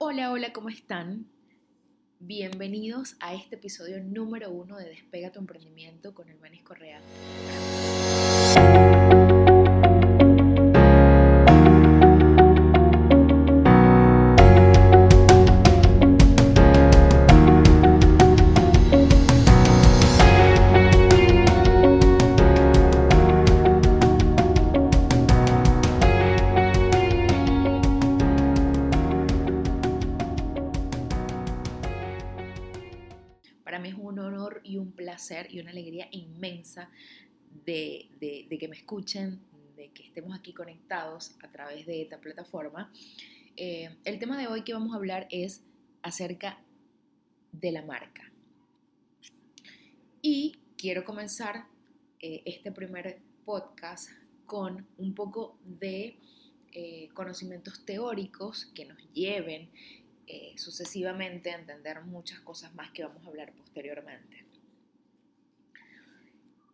Hola, hola, ¿cómo están? Bienvenidos a este episodio número uno de Despega tu emprendimiento con el Manis Correa. Para mí es un honor y un placer y una alegría inmensa de, que me escuchen, de que estemos aquí conectados a través de esta plataforma. Eh, el tema de hoy que vamos a hablar es acerca de la marca. Y quiero comenzar eh, este primer podcast con un poco de eh, conocimientos teóricos que nos lleven eh, sucesivamente entender muchas cosas más que vamos a hablar posteriormente.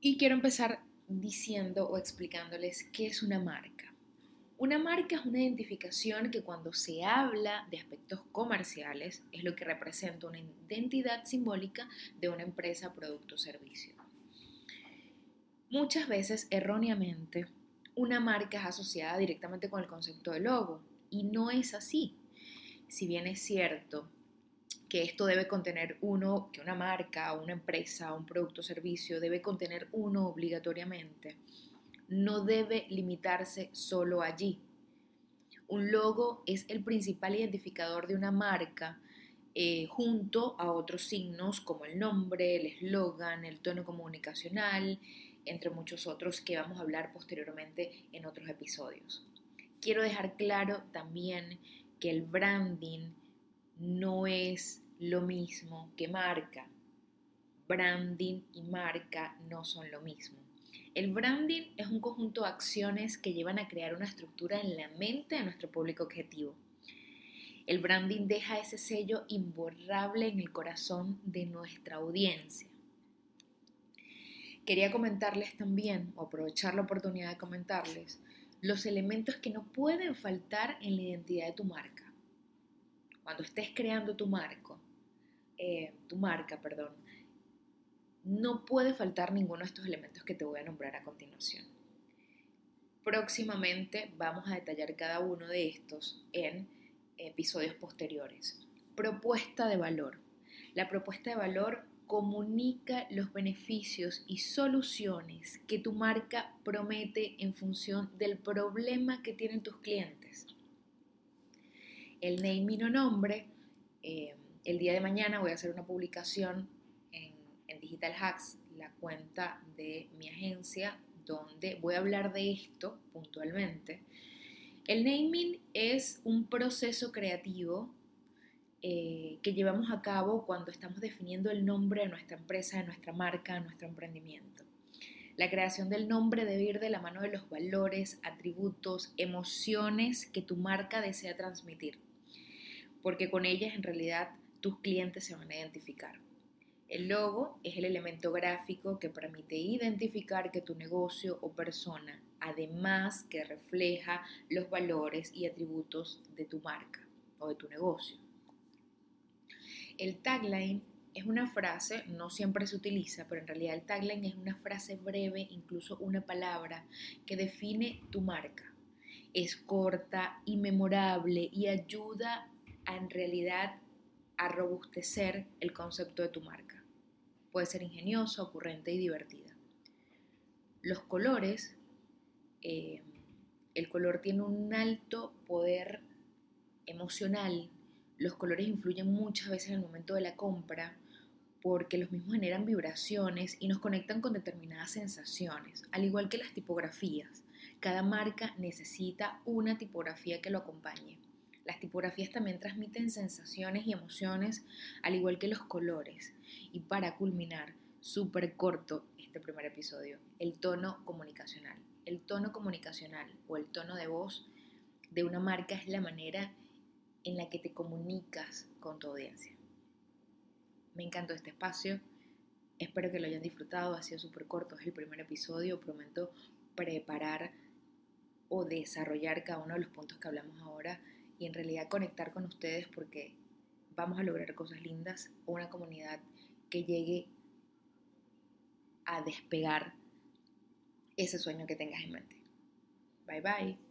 Y quiero empezar diciendo o explicándoles qué es una marca. Una marca es una identificación que cuando se habla de aspectos comerciales es lo que representa una identidad simbólica de una empresa, producto o servicio. Muchas veces, erróneamente, una marca es asociada directamente con el concepto de logo y no es así si bien es cierto que esto debe contener uno, que una marca, una empresa, un producto o servicio debe contener uno obligatoriamente, no debe limitarse solo allí. Un logo es el principal identificador de una marca eh, junto a otros signos como el nombre, el eslogan, el tono comunicacional, entre muchos otros que vamos a hablar posteriormente en otros episodios. Quiero dejar claro también que el branding no es lo mismo que marca. Branding y marca no son lo mismo. El branding es un conjunto de acciones que llevan a crear una estructura en la mente de nuestro público objetivo. El branding deja ese sello imborrable en el corazón de nuestra audiencia. Quería comentarles también, o aprovechar la oportunidad de comentarles, los elementos que no pueden faltar en la identidad de tu marca. Cuando estés creando tu marco, eh, tu marca, perdón, no puede faltar ninguno de estos elementos que te voy a nombrar a continuación. Próximamente vamos a detallar cada uno de estos en episodios posteriores. Propuesta de valor. La propuesta de valor comunica los beneficios y soluciones que tu marca promete en función del problema que tienen tus clientes. El naming o nombre, eh, el día de mañana voy a hacer una publicación en, en Digital Hacks, la cuenta de mi agencia, donde voy a hablar de esto puntualmente. El naming es un proceso creativo eh, que llevamos a cabo cuando estamos definiendo el nombre de nuestra empresa, de nuestra marca, de nuestro emprendimiento. La creación del nombre debe ir de la mano de los valores, atributos, emociones que tu marca desea transmitir, porque con ellas en realidad tus clientes se van a identificar. El logo es el elemento gráfico que permite identificar que tu negocio o persona, además que refleja los valores y atributos de tu marca o de tu negocio. El tagline es una frase, no siempre se utiliza, pero en realidad el tagline es una frase breve, incluso una palabra, que define tu marca. Es corta y memorable y ayuda a, en realidad a robustecer el concepto de tu marca. Puede ser ingeniosa, ocurrente y divertida. Los colores, eh, el color tiene un alto poder emocional los colores influyen muchas veces en el momento de la compra porque los mismos generan vibraciones y nos conectan con determinadas sensaciones, al igual que las tipografías. Cada marca necesita una tipografía que lo acompañe. Las tipografías también transmiten sensaciones y emociones, al igual que los colores. Y para culminar, súper corto este primer episodio, el tono comunicacional. El tono comunicacional o el tono de voz de una marca es la manera en la que te comunicas con tu audiencia. Me encantó este espacio, espero que lo hayan disfrutado, ha sido súper corto, es el primer episodio, prometo preparar o desarrollar cada uno de los puntos que hablamos ahora y en realidad conectar con ustedes porque vamos a lograr cosas lindas, una comunidad que llegue a despegar ese sueño que tengas en mente. Bye bye.